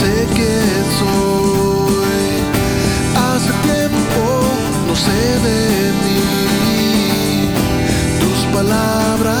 sé quién soy. Hace tiempo no sé de mí. Tus palabras.